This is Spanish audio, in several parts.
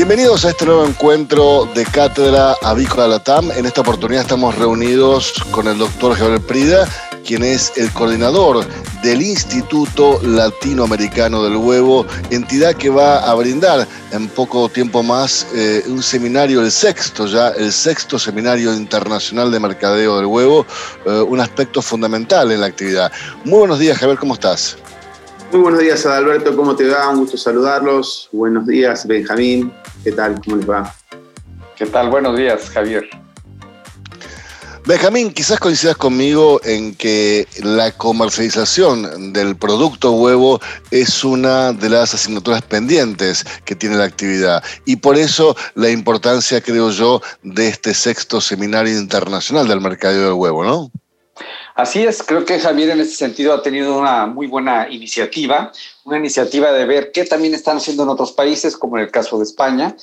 Bienvenidos a este nuevo encuentro de Cátedra Avícola Latam. En esta oportunidad estamos reunidos con el doctor Gabriel Prida, quien es el coordinador del Instituto Latinoamericano del Huevo, entidad que va a brindar en poco tiempo más eh, un seminario, el sexto ya, el sexto seminario internacional de mercadeo del huevo, eh, un aspecto fundamental en la actividad. Muy buenos días, Javier, ¿cómo estás? Muy buenos días, Adalberto, ¿cómo te va? Un gusto saludarlos. Buenos días, Benjamín. ¿Qué tal? ¿Cómo les va? ¿Qué tal? Buenos días, Javier. Benjamín, quizás coincidas conmigo en que la comercialización del producto huevo es una de las asignaturas pendientes que tiene la actividad y por eso la importancia, creo yo, de este sexto seminario internacional del mercado del huevo, ¿no? Así es, creo que Javier en ese sentido ha tenido una muy buena iniciativa, una iniciativa de ver qué también están haciendo en otros países, como en el caso de España,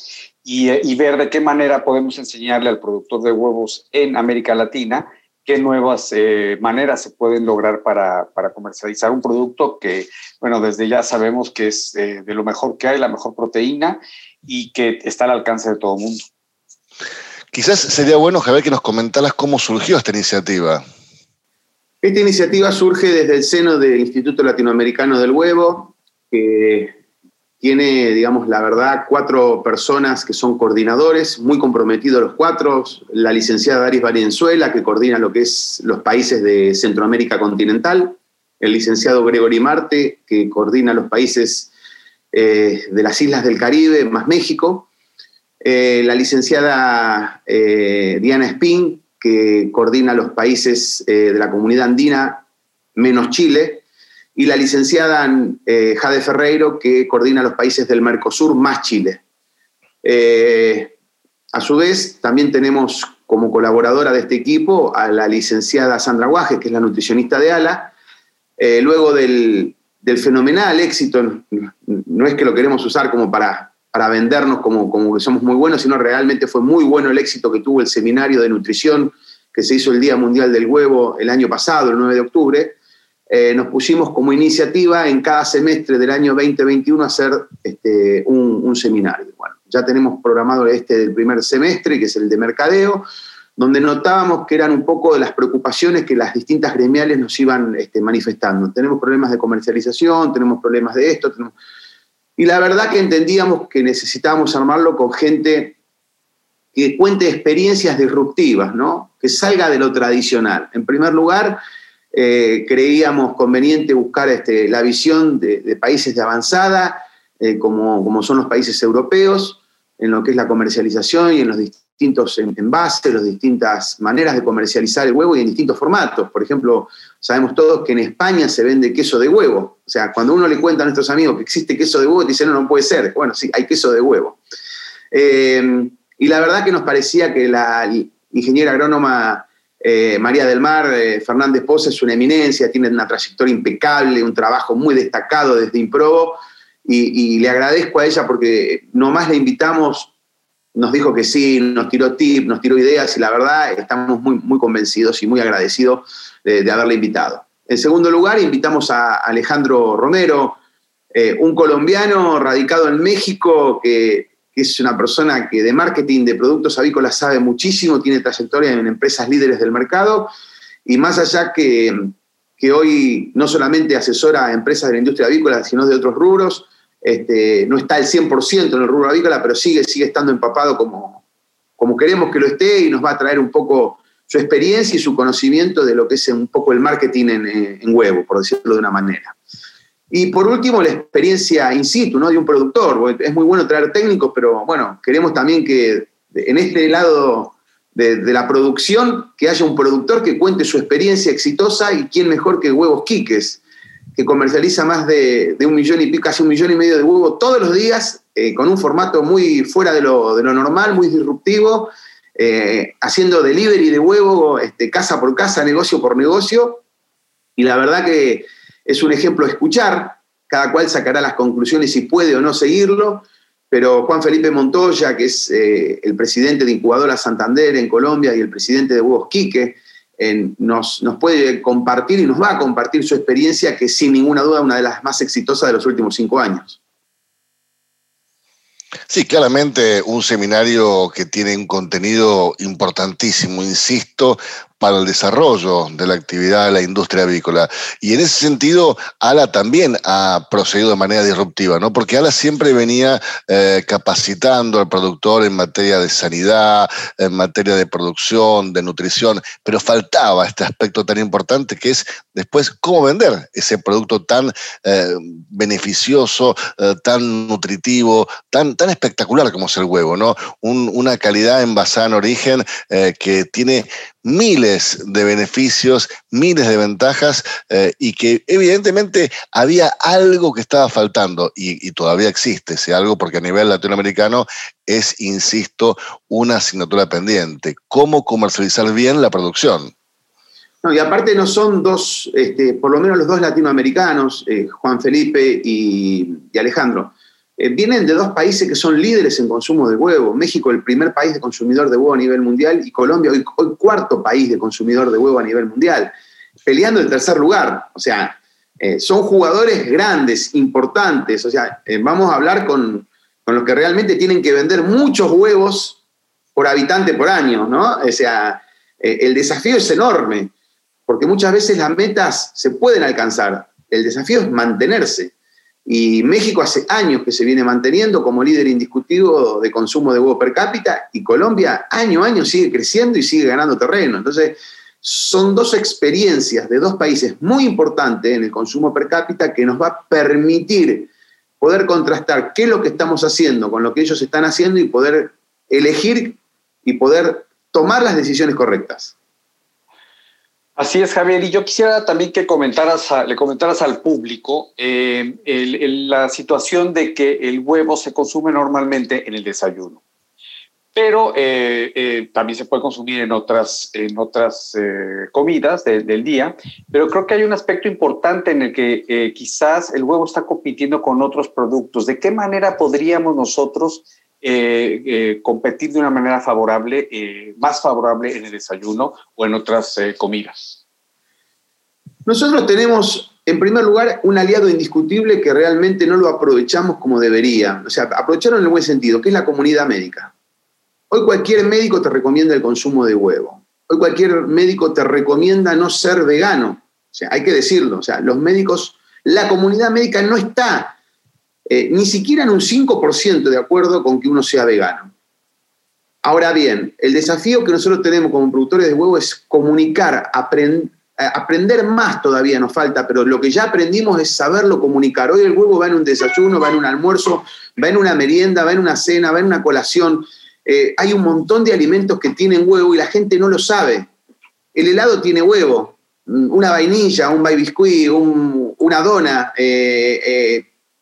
y, ver de qué manera podemos enseñarle al productor de huevos en América Latina qué nuevas eh, maneras se pueden lograr para, comercializar un producto que, bueno, desde ya sabemos que es eh, de lo mejor que hay, la mejor proteína y que está al alcance de todo el mundo. Quizás sería bueno, Javier, que nos comentaras cómo surgió esta iniciativa. Esta iniciativa surge desde el seno del Instituto Latinoamericano del Huevo, que tiene, digamos, la verdad, cuatro personas que son coordinadores, muy comprometidos los cuatro. La licenciada Daris Valenzuela, que coordina lo que es los países de Centroamérica continental. El licenciado Gregory Marte, que coordina los países eh, de las islas del Caribe, más México. Eh, la licenciada eh, Diana Spin, que coordina los países de la comunidad andina, menos Chile y la licenciada eh, Jade Ferreiro, que coordina los países del Mercosur más Chile. Eh, a su vez, también tenemos como colaboradora de este equipo a la licenciada Sandra Guaje, que es la nutricionista de ALA. Eh, luego del, fenomenal éxito, no es que lo queremos usar como para, para vendernos como, como que somos muy buenos, sino realmente fue muy bueno el éxito que tuvo el seminario de nutrición que se hizo el Día Mundial del Huevo el año pasado, el 9 de octubre. Eh, nos pusimos como iniciativa en cada semestre del año 2021 hacer este, un, seminario. Bueno, ya tenemos programado este del primer semestre, que es el de mercadeo, donde notábamos que eran un poco de las preocupaciones que las distintas gremiales nos iban este, manifestando. Tenemos problemas de comercialización, tenemos problemas de esto, y la verdad que entendíamos que necesitábamos armarlo con gente que cuente experiencias disruptivas, ¿no? que salga de lo tradicional. En primer lugar, eh, creíamos conveniente buscar este, la visión de, países de avanzada, eh, como, como, son los países europeos, en lo que es la comercialización y en los distintos envases, las distintas maneras de comercializar el huevo y en distintos formatos. Por ejemplo, sabemos todos que en España se vende queso de huevo. O sea, cuando uno le cuenta a nuestros amigos que existe queso de huevo, dicen, no, no puede ser. Bueno, sí, hay queso de huevo. Eh, y la verdad que nos parecía que la ingeniera agrónoma eh, María del Mar eh, Fernández Poza es una eminencia, tiene una trayectoria impecable, un trabajo muy destacado desde Improbo y, le agradezco a ella porque nomás la invitamos, nos dijo que sí, nos tiró tips, nos tiró ideas y la verdad estamos muy, muy convencidos y muy agradecidos de, haberla invitado. En segundo lugar, invitamos a Alejandro Romero, eh, un colombiano radicado en México que que es una persona que de marketing de productos avícolas sabe muchísimo, tiene trayectoria en empresas líderes del mercado y más allá que, hoy no solamente asesora a empresas de la industria avícola, sino de otros rubros, este, no está el 100% en el rubro avícola, pero sigue, sigue estando empapado como, como queremos que lo esté y nos va a traer un poco su experiencia y su conocimiento de lo que es un poco el marketing en huevo, por decirlo de una manera. Y por último, la experiencia in situ, ¿no? De un productor. Es muy bueno traer técnicos, pero bueno, queremos también que en este lado de, la producción, que haya un productor que cuente su experiencia exitosa y quién mejor que Huevos Quiques, que comercializa más de, un millón y pico, casi un millón y medio de huevos todos los días, eh, con un formato muy fuera de lo, normal, muy disruptivo, eh, haciendo delivery de huevo, este, casa por casa, negocio por negocio. Y la verdad que es un ejemplo a escuchar, cada cual sacará las conclusiones si puede o no seguirlo, pero Juan Felipe Montoya, que es eh, el presidente de Incubadora Santander en Colombia y el presidente de Huevos Quique, nos, nos, puede compartir y nos va a compartir su experiencia, que sin ninguna duda una de las más exitosas de los últimos cinco años. Sí, claramente un seminario que tiene un contenido importantísimo, insisto, para el desarrollo de la actividad de la industria avícola. Y en ese sentido, ALA también ha procedido de manera disruptiva, ¿no? Porque ALA siempre venía eh, capacitando al productor en materia de sanidad, en materia de producción, de nutrición, pero faltaba este aspecto tan importante que es después cómo vender ese producto tan eh, beneficioso, eh, tan nutritivo, tan, tan espectacular como es el huevo, ¿no? una calidad envasada en origen que tiene miles de beneficios, miles de ventajas eh, y que evidentemente había algo que estaba faltando y, todavía existe ese algo porque a nivel latinoamericano es, insisto, una asignatura pendiente. ¿Cómo comercializar bien la producción? No, y aparte no son dos, este, por lo menos los dos latinoamericanos, eh, Juan Felipe y Alejandro, eh, vienen de dos países que son líderes en consumo de huevo. México, el primer país de consumidor de huevo a nivel mundial, y Colombia, hoy, cuarto país de consumidor de huevo a nivel mundial, peleando el tercer lugar. O sea, eh, son jugadores grandes, importantes. O sea, eh, vamos a hablar con, con, los que realmente tienen que vender muchos huevos por habitante por año, ¿no? O sea, el desafío es enorme, porque muchas veces las metas se pueden alcanzar. El desafío es mantenerse. Y México hace años que se viene manteniendo como líder indiscutido de consumo de huevo per cápita y Colombia año a año sigue creciendo y sigue ganando terreno. Entonces, son dos experiencias de dos países muy importantes en el consumo per cápita que nos va a permitir poder contrastar qué es lo que estamos haciendo con lo que ellos están haciendo y poder elegir y poder tomar las decisiones correctas. Así es, Javier. Y yo quisiera también que comentaras le comentaras al público eh, la situación de que el huevo se consume normalmente en el desayuno, pero eh, eh, también se puede consumir en otras, en otras comidas del día. Pero creo que hay un aspecto importante en el que quizás el huevo está compitiendo con otros productos. ¿De qué manera podríamos nosotros eh, eh, competir de una manera favorable, eh, más favorable en el desayuno o en otras comidas? Nosotros tenemos, en primer lugar, un aliado indiscutible que realmente no lo aprovechamos como debería. O sea, aprovecharlo en el buen sentido, que es la comunidad médica. Hoy cualquier médico te recomienda el consumo de huevo. Hoy cualquier médico te recomienda no ser vegano. O sea, hay que decirlo. O sea, los médicos, la comunidad médica no está eh, ni siquiera en un 5% de acuerdo con que uno sea vegano. Ahora bien, el desafío que nosotros tenemos como productores de huevo es comunicar, eh, aprender más todavía nos falta, pero lo que ya aprendimos es saberlo comunicar. Hoy el huevo va en un desayuno, va en un almuerzo, va en una merienda, va en una cena, va en una colación. Eh, hay un montón de alimentos que tienen huevo y la gente no lo sabe. El helado tiene huevo, una vainilla, un baby biscuit, una dona.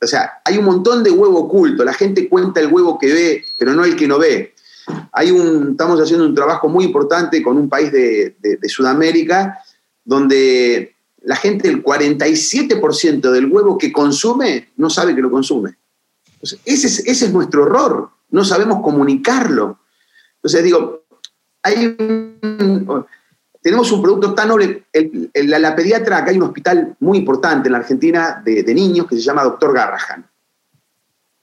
O sea, hay un montón de huevo oculto. La gente cuenta el huevo que ve, pero no el que no ve. Hay un, estamos haciendo un trabajo muy importante con un país de, Sudamérica donde la gente, el 47% del huevo que consume, no sabe que lo consume. ese, es, ese es nuestro error. No sabemos comunicarlo. Entonces, digo, hay un, tenemos un producto tan noble. la, pediatra, acá hay un hospital muy importante en la Argentina de, niños que se llama Doctor Garrahan,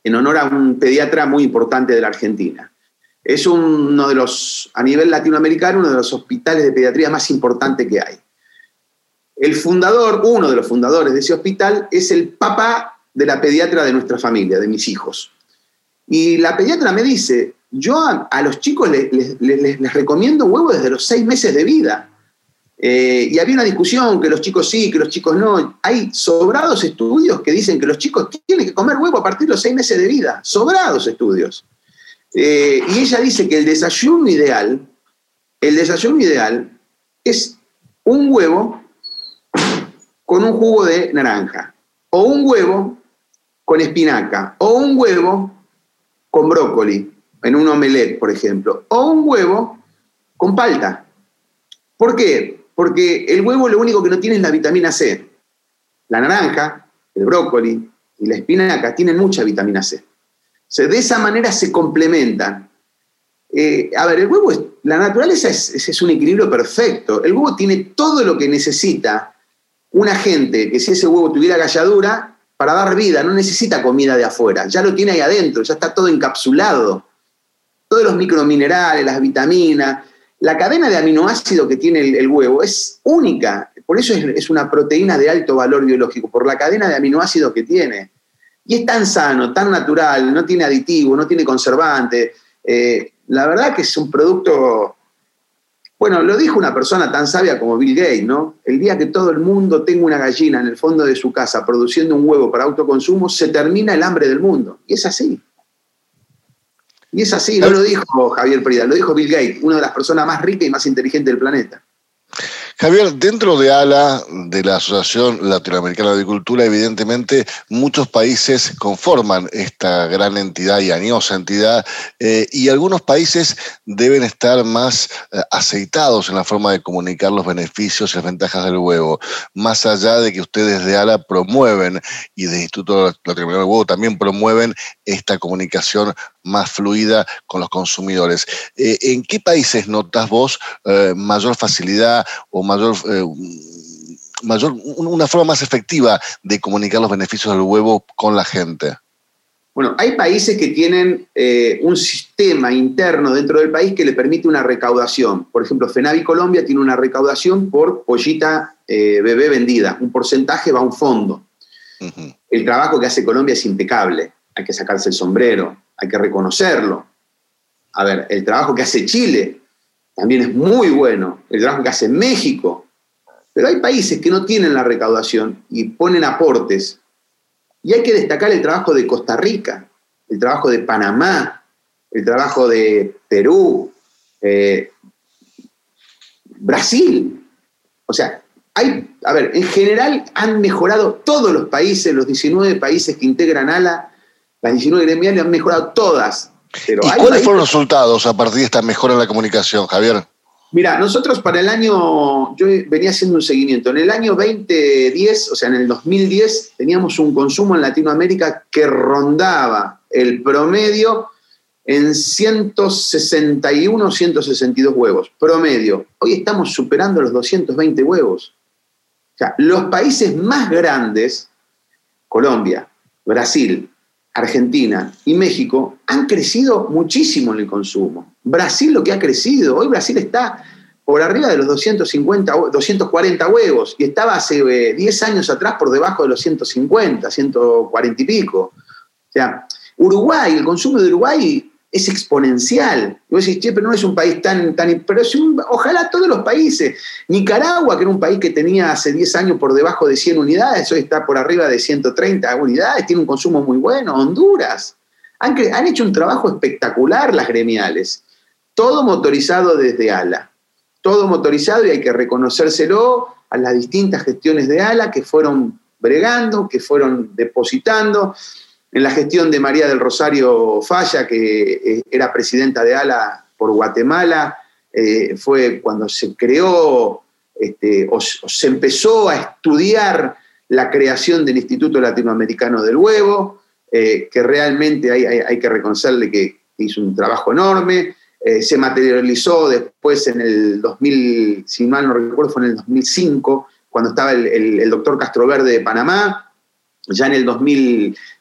en honor a un pediatra muy importante de la Argentina. Es uno de los, a nivel latinoamericano, uno de los hospitales de pediatría más importantes que hay. El fundador, uno de los fundadores de ese hospital, es el papá de la pediatra de nuestra familia, de mis hijos. Y la pediatra me dice, yo a, los chicos les, les, recomiendo huevo desde los seis meses de vida. Eh, y había una discusión que los chicos sí, que los chicos no. Hay sobrados estudios que dicen que los chicos tienen que comer huevo a partir de los seis meses de vida. Sobrados estudios. Eh, y ella dice que el desayuno ideal, el desayuno ideal es un huevo con un jugo de naranja, o un huevo con espinaca, o un huevo con brócoli, en un omelette, por ejemplo, o un huevo con palta. ¿Por qué? Porque el huevo lo único que no tiene es la vitamina C. La naranja, el brócoli y la espinaca tienen mucha vitamina C. de esa manera se complementan. Eh, a ver, el huevo, la naturaleza es, es, un equilibrio perfecto. El huevo tiene todo lo que necesita un agente que si ese huevo tuviera galladura, para dar vida, no necesita comida de afuera, ya lo tiene ahí adentro, ya está todo encapsulado. Todos los microminerales, las vitaminas, la cadena de aminoácidos que tiene el, huevo es única, por eso es, una proteína de alto valor biológico, por la cadena de aminoácidos que tiene. Y es tan sano, tan natural, no tiene aditivo, no tiene conservante. Eh, la verdad que es un producto bueno, lo dijo una persona tan sabia como Bill Gates, ¿no? El día que todo el mundo tenga una gallina en el fondo de su casa produciendo un huevo para autoconsumo, se termina el hambre del mundo. Y es así. Y es así, no lo dijo Javier Prida, lo dijo Bill Gates, una de las personas más ricas y más inteligentes del planeta. Javier, dentro de ALA, de la Asociación Latinoamericana de Agricultura, evidentemente muchos países conforman esta gran entidad y añosa entidad, eh, y algunos países deben estar más eh, aceitados en la forma de comunicar los beneficios y las ventajas del huevo, más allá de que ustedes de ALA promueven y del Instituto Latinoamericano del Huevo también promueven esta comunicación más fluida con los consumidores. Eh, ¿En qué países notas vos mayor facilidad o mayor, eh, mayor, una forma más efectiva de comunicar los beneficios del huevo con la gente? Bueno, hay países que tienen eh, un sistema interno dentro del país que le permite una recaudación. Por ejemplo, FENAVI Colombia tiene una recaudación por pollita eh, bebé vendida. Un porcentaje va a un fondo. El trabajo que hace Colombia es impecable. Hay que sacarse el sombrero, hay que reconocerlo. A ver, el trabajo que hace Chile también es muy bueno, el trabajo que hace México, pero hay países que no tienen la recaudación y ponen aportes. Y hay que destacar el trabajo de Costa Rica, el trabajo de Panamá, el trabajo de Perú, eh, Brasil. O sea, hay, a ver, en general han mejorado todos los países, los 19 países que integran ALA, las 19 gremiales han mejorado todas ¿Y cuáles fueron los resultados a partir de esta mejora en la comunicación, Javier? Mira, nosotros para el año, yo venía haciendo un seguimiento, en el año 2010, o sea, en el 2010, teníamos un consumo en Latinoamérica que rondaba el promedio en 161, 162 huevos, promedio. Hoy estamos superando los 220 huevos. O sea, los países más grandes, Colombia, Brasil, Argentina y México han crecido muchísimo en el consumo. Brasil lo que ha crecido, hoy Brasil está por arriba de los 250, 240 huevos y estaba hace 10 eh, años atrás por debajo de los 150, 140 y pico. O sea, Uruguay, el consumo de Uruguay es exponencial. Y vos decís, che, pero no es un país tan... tan pero ojalá todos los países. Nicaragua, que era un país que tenía hace 10 años por debajo de 100 unidades, hoy está por arriba de 130 unidades, tiene un consumo muy bueno. Honduras. Han, han hecho un trabajo espectacular las gremiales. Todo motorizado desde ALA. Todo motorizado y hay que reconocérselo a las distintas gestiones de ALA que fueron bregando, que fueron depositando en la gestión de María del Rosario Falla, que eh, era presidenta de ALA por Guatemala, eh, fue cuando se creó este, o, se empezó a estudiar la creación del Instituto Latinoamericano del Huevo, eh, que realmente hay, que reconocerle que hizo un trabajo enorme. se materializó después en el 2000, si mal no recuerdo, fue en el 2005, cuando estaba el, el doctor Castroverde de Panamá, ya en el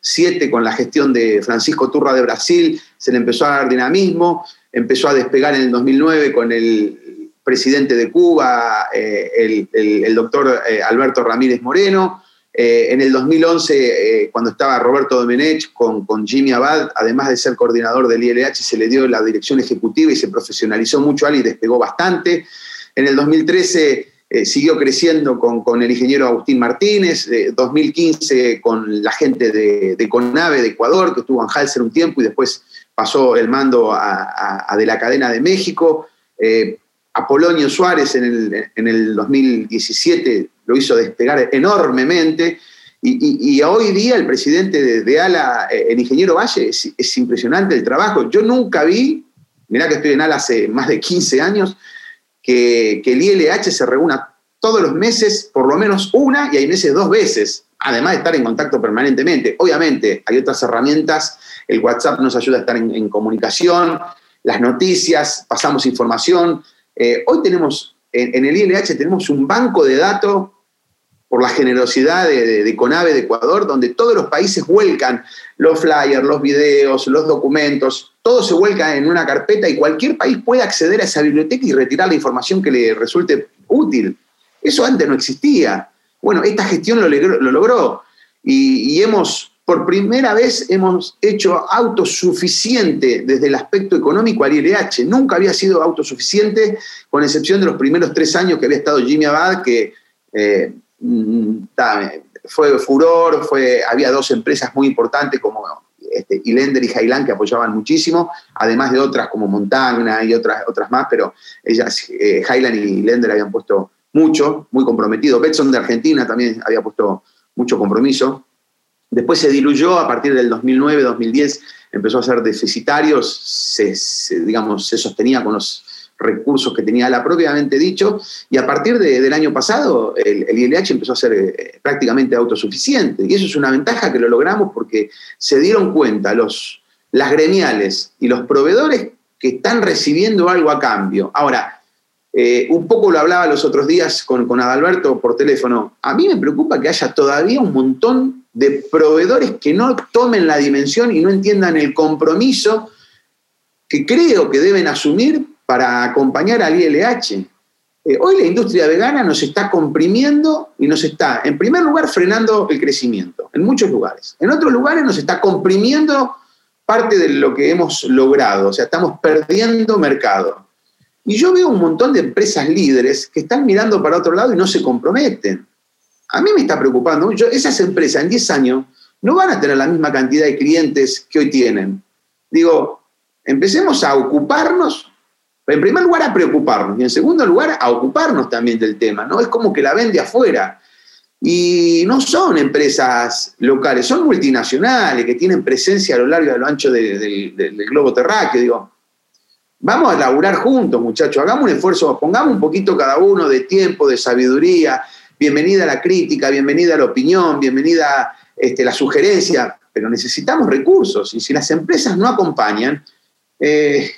2007, con la gestión de Francisco Turra de Brasil, se le empezó a dar dinamismo, empezó a despegar en el 2009 con el presidente de Cuba, eh, el, doctor eh, Alberto Ramírez Moreno. Eh, en el 2011, cuando estaba Roberto Domenech con, con Jimmy Abad, además de ser coordinador del ILH, se le dio la dirección ejecutiva y se profesionalizó mucho y despegó bastante. En el 2013 eh, siguió creciendo con, el ingeniero Agustín Martínez, 2015 eh, con la gente de, CONAVE de Ecuador, que estuvo en Halser un tiempo y después pasó el mando a, de la cadena de México. Eh, Apolonio Suárez en el, 2017 lo hizo despegar enormemente. Y, hoy día el presidente de, ALA, el ingeniero Valle, es, impresionante el trabajo. Yo nunca vi, mirá que estoy en ALA hace más de 15 años, que, el ILH se reúna todos los meses, por lo menos una, y hay meses dos veces, además de estar en contacto permanentemente. Obviamente, hay otras herramientas, el WhatsApp nos ayuda a estar en, comunicación, las noticias, pasamos información. Eh, hoy tenemos, en, el ILH tenemos un banco de datos por la generosidad de, de, CONAVE de Ecuador, donde todos los países vuelcan los flyers, los videos, los documentos, todo se vuelca en una carpeta y cualquier país puede acceder a esa biblioteca y retirar la información que le resulte útil. Eso antes no existía. Bueno, esta gestión lo, logró y, hemos, por primera vez, hemos hecho autosuficiente desde el aspecto económico al ILH. Nunca había sido autosuficiente, con excepción de los primeros tres años que había estado Jimmy Abad, que eh, Mm, fue furor, fue, había dos empresas muy importantes como este, Ilender y Highland que apoyaban muchísimo, además de otras como Montagna y otras, otras más, pero ellas, eh, y Lender habían puesto mucho, muy comprometido. Betson de Argentina también había puesto mucho compromiso. Después se diluyó a partir del 2009-2010, empezó a ser deficitarios, se, digamos, se sostenía con los recursos que tenía la propiamente dicho, y a partir del año pasado el, ILH empezó a ser eh, prácticamente autosuficiente. Y eso es una ventaja que lo logramos porque se dieron cuenta los, las gremiales y los proveedores que están recibiendo algo a cambio. Ahora, eh, un poco lo hablaba los otros días con, con Adalberto por teléfono. A mí me preocupa que haya todavía un montón de proveedores que no tomen la dimensión y no entiendan el compromiso que creo que deben asumir para acompañar al ILH. Eh, hoy la industria vegana nos está comprimiendo y nos está, en primer lugar, frenando el crecimiento, en muchos lugares. En otros lugares nos está comprimiendo parte de lo que hemos logrado, o sea, estamos perdiendo mercado. Y yo veo un montón de empresas líderes que están mirando para otro lado y no se comprometen. A mí me está preocupando mucho. Esas empresas en 10 años no van a tener la misma cantidad de clientes que hoy tienen. Digo, empecemos a ocuparnos en primer lugar a preocuparnos y en segundo lugar a ocuparnos también del tema, ¿no? Es como que la vende afuera. Y no son empresas locales, son multinacionales que tienen presencia a lo largo y a lo ancho del globo terráqueo. Vamos a laburar juntos, muchachos, hagamos un esfuerzo, pongamos un poquito cada uno de tiempo, de sabiduría. Bienvenida la crítica, bienvenida la opinión, bienvenida este, la sugerencia, pero necesitamos recursos y si las empresas no acompañan, eh,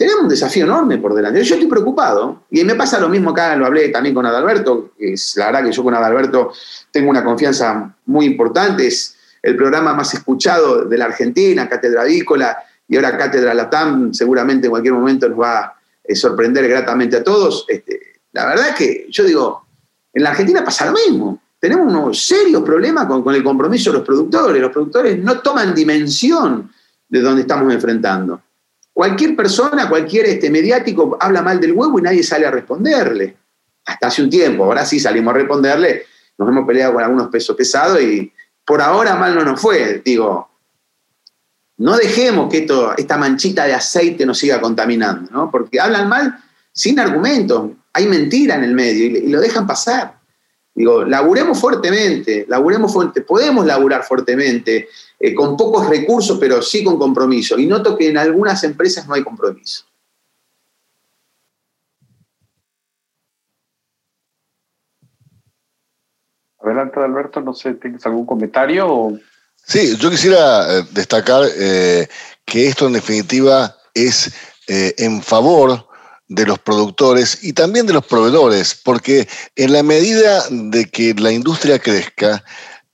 tenemos un desafío enorme por delante. Yo estoy preocupado y me pasa lo mismo acá, lo hablé también con Adalberto, que es la verdad que yo con Adalberto tengo una confianza muy importante, es el programa más escuchado de la Argentina, Cátedra Avícola, y ahora Cátedra Latam seguramente en cualquier momento nos va a eh, sorprender gratamente a todos. Este, la verdad es que yo digo, en la Argentina pasa lo mismo. Tenemos unos serios problemas con, con el compromiso de los productores. Los productores no toman dimensión de donde estamos enfrentando. Cualquier persona, cualquier este, mediático habla mal del huevo y nadie sale a responderle. Hasta hace un tiempo, ahora sí salimos a responderle, nos hemos peleado con algunos pesos pesados y por ahora mal no nos fue. Digo, no dejemos que esta manchita de aceite nos siga contaminando, ¿no? porque hablan mal sin argumentos, hay mentira en el medio y, lo dejan pasar. Digo, laburemos fuertemente, laburemos fuerte, podemos laburar fuertemente, eh, con pocos recursos, pero sí con compromiso. Y noto que en algunas empresas no hay compromiso. Adelante, Alberto, no sé, ¿tienes algún comentario? Sí, yo quisiera eh, destacar eh, que esto en definitiva es en favor de los productores y también de los proveedores, porque en la medida de que la industria crezca,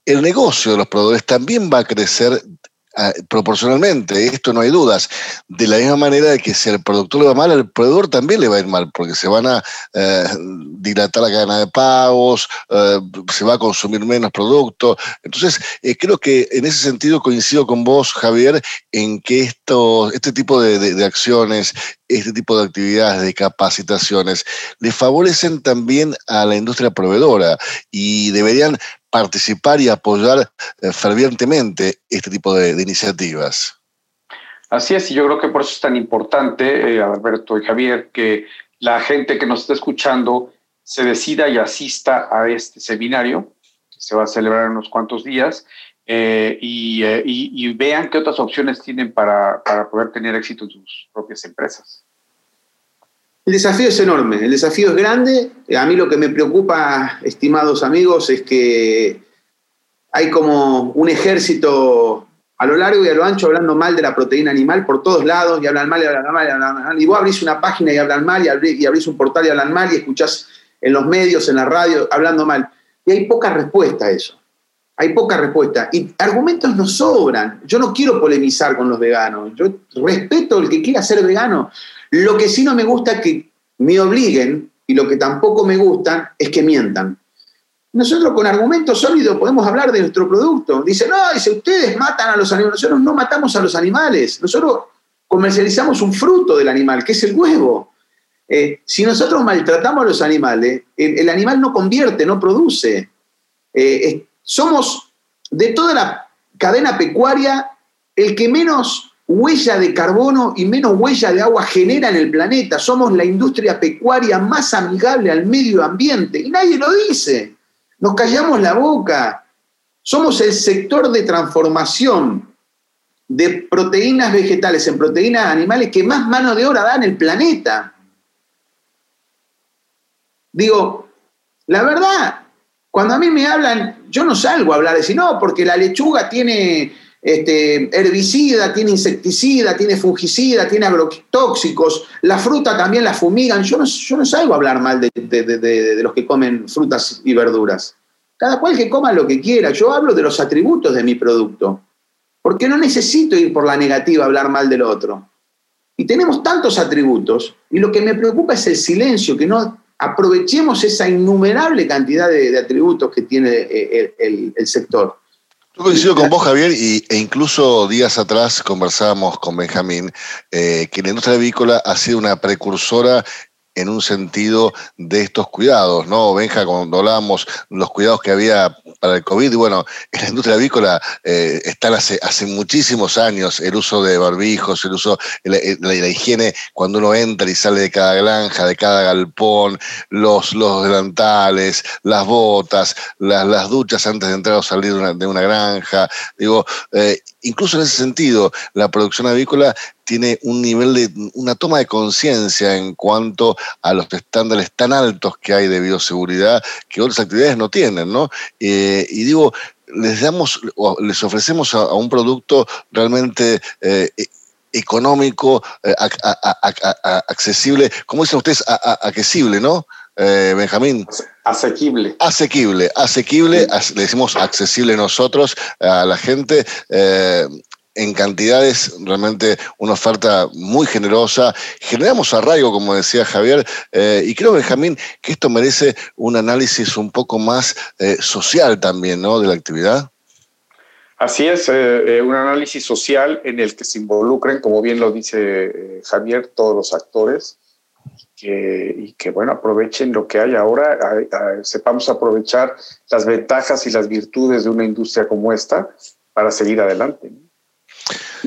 el negocio de los proveedores también va a crecer ah, proporcionalmente, esto no hay dudas. De la misma manera que si al productor le va mal, al proveedor también le va a ir mal, porque se van a eh, dilatar la cadena de pagos, eh, se va a consumir menos producto. Entonces, eh, creo que en ese sentido coincido con vos, Javier, en que esto, este tipo de acciones, este tipo de actividades, de capacitaciones, le favorecen también a la industria proveedora y deberían participar y apoyar eh, fervientemente este tipo de, iniciativas. Así es, y yo creo que por eso es tan importante, eh, Alberto y Javier, que la gente que nos está escuchando se decida y asista a este seminario, que se va a celebrar en unos cuantos días, eh, y, vean qué otras opciones tienen para, para poder tener éxito en sus propias empresas. El desafío es enorme, el desafío es grande. A mí lo que me preocupa, estimados amigos, es que hay como un ejército a lo largo y a lo ancho hablando mal de la proteína animal por todos lados, y hablan mal, y hablan mal, y hablan mal. Y vos abrís una página y hablan mal, y abrís, un portal y hablan mal, y escuchás en los medios, en la radio, hablando mal. y hay poca respuesta a eso. Hay poca respuesta. Y argumentos nos sobran. Yo no quiero polemizar con los veganos. Yo respeto el que quiera ser vegano. Lo que sí no me gusta es que me obliguen y lo que tampoco me gusta es que mientan. Nosotros con argumentos sólidos podemos hablar de nuestro producto. Dice, no, dice, ustedes matan a los animales. Nosotros no matamos a los animales. Nosotros comercializamos un fruto del animal, que es el huevo. Eh, si nosotros maltratamos a los animales, el, animal no convierte, no produce. Eh, somos, de toda la cadena pecuaria, el que menos huella de carbono y menos huella de agua genera en el planeta. Somos la industria pecuaria más amigable al medio ambiente y nadie lo dice. Nos callamos la boca. Somos el sector de transformación de proteínas vegetales en proteínas animales que más mano de obra da en el planeta. Digo, la verdad, cuando a mí me hablan, yo no salgo a hablar de si no, porque la lechuga tiene este, herbicida, tiene insecticida, tiene fungicida, tiene agrotóxicos, la fruta también la fumigan. Yo no, yo no salgo a hablar mal de, de, los que comen frutas y verduras. Cada cual que coma lo que quiera. Yo hablo de los atributos de mi producto. Porque no necesito ir por la negativa a hablar mal del otro. Y tenemos tantos atributos, y lo que me preocupa es el silencio, que no aprovechemos esa innumerable cantidad de, atributos que tiene eh, el sector. Yo coincido con vos, Javier, y, e incluso días atrás conversábamos con Benjamín, eh, que la industria avícola ha sido una precursora en un sentido de estos cuidados, ¿no? Benja, cuando hablábamos los cuidados que había para el COVID, bueno, en la industria avícola eh, están hace, hace muchísimos años el uso de barbijos, el uso, la, la, higiene cuando uno entra y sale de cada granja, de cada galpón, los, los delantales, las botas, las, las duchas antes de entrar o salir de una, de una granja. Digo, eh, incluso en ese sentido, la producción avícola tiene un nivel de, una toma de conciencia en cuanto a los estándares tan altos que hay de bioseguridad que otras actividades no tienen, ¿no? Eh, y digo, les damos, les ofrecemos a, un producto realmente eh, e, económico, eh, accesible, como dicen ustedes, accesible, ¿no? Benjamín. Asequible. Asequible, asequible, le decimos accesible nosotros a la gente en cantidades, realmente una oferta muy generosa. Generamos arraigo, como decía Javier, eh, y creo, Benjamín, que esto merece un análisis un poco más eh, social también, ¿no? De la actividad. Así es, eh, un análisis social en el que se involucren, como bien lo dice Javier, todos los actores. Y que, bueno, aprovechen lo que hay ahora, sepamos aprovechar las ventajas y las virtudes de una industria como esta para seguir adelante.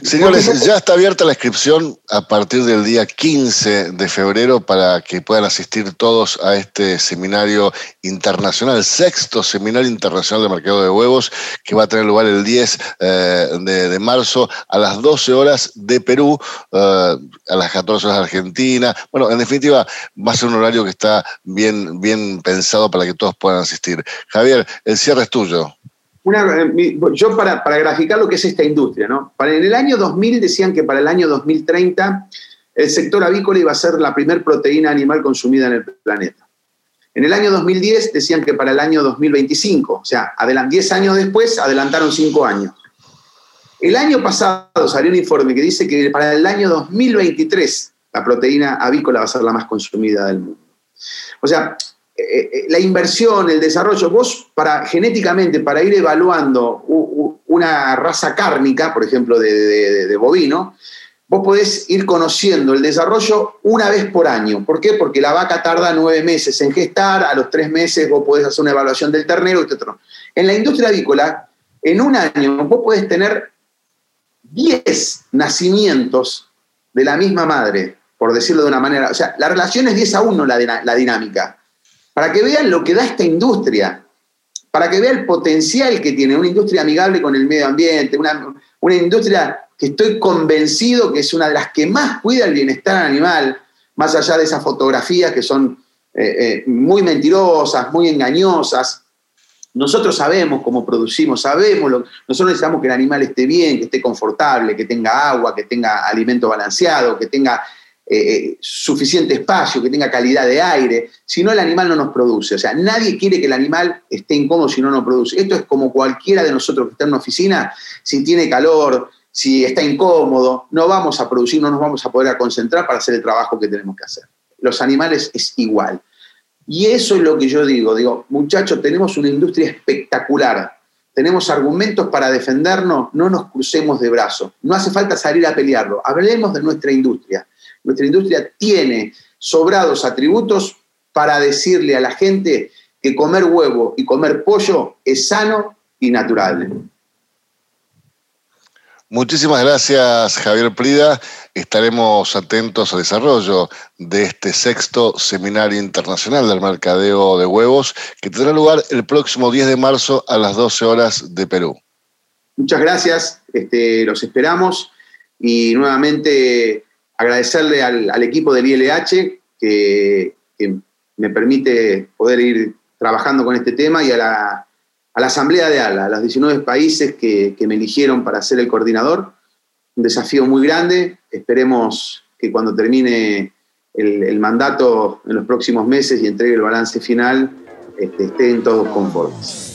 Señores, ya está abierta la inscripción a partir del día 15 de febrero para que puedan asistir todos a este seminario internacional, sexto seminario internacional de mercado de huevos, que va a tener lugar el 10 eh, de, marzo a las 12 horas de Perú, eh, a las 14 horas de Argentina. Bueno, en definitiva, va a ser un horario que está bien, bien pensado para que todos puedan asistir. Javier, el cierre es tuyo. Eh, yo para, graficar lo que es esta industria, ¿no? En el año 2000 decían que para el año 2030 el sector avícola iba a ser la primer proteína animal consumida en el planeta. En el año 2010 decían que para el año 2025, o sea, 10 años después adelantaron 5 años. El año pasado salió un informe que dice que para el año 2023 la proteína avícola va a ser la más consumida del mundo. O sea, la inversión, el desarrollo, vos para genéticamente, para ir evaluando una raza cárnica, por ejemplo, de, bovino, vos podés ir conociendo el desarrollo una vez por año. ¿Por qué? Porque la vaca tarda nueve meses en gestar, a los tres meses vos podés hacer una evaluación del ternero, etc. En la industria avícola, en un año vos podés tener 10 nacimientos de la misma madre, por decirlo de una manera. O sea, la relación es 10 a 1 la, la dinámica para que vean lo que da esta industria, para que vean el potencial que tiene una industria amigable con el medio ambiente, una, industria que estoy convencido que es una de las que más cuida el bienestar animal, más allá de esas fotografías que son eh, eh, muy mentirosas, muy engañosas. Nosotros sabemos cómo producimos, sabemos, lo, nosotros necesitamos que el animal esté bien, que esté confortable, que tenga agua, que tenga alimento balanceado, que tenga eh, suficiente espacio, que tenga calidad de aire, si no el animal no nos produce. O sea, nadie quiere que el animal esté incómodo si no nos produce. Esto es como cualquiera de nosotros que está en una oficina, si tiene calor, si está incómodo, no vamos a producir, no nos vamos a poder concentrar para hacer el trabajo que tenemos que hacer. Los animales es igual. Y eso es lo que yo digo, digo, muchachos, tenemos una industria espectacular, tenemos argumentos para defendernos, no nos crucemos de brazos, no hace falta salir a pelearlo, hablemos de nuestra industria. Nuestra industria tiene sobrados atributos para decirle a la gente que comer huevo y comer pollo es sano y natural. Muchísimas gracias, Javier Prida. Estaremos atentos al desarrollo de este sexto Seminario Internacional del Mercadeo de Huevos, que tendrá lugar el próximo 10 de marzo a las 12 horas de Perú. Muchas gracias, este, los esperamos y nuevamente agradecerle al, equipo del ILH que, me permite poder ir trabajando con este tema y a la, Asamblea de ALA, a los 19 países que, me eligieron para ser el coordinador. Un desafío muy grande. Esperemos que cuando termine el, mandato en los próximos meses y entregue el balance final, este, estén todos conformes.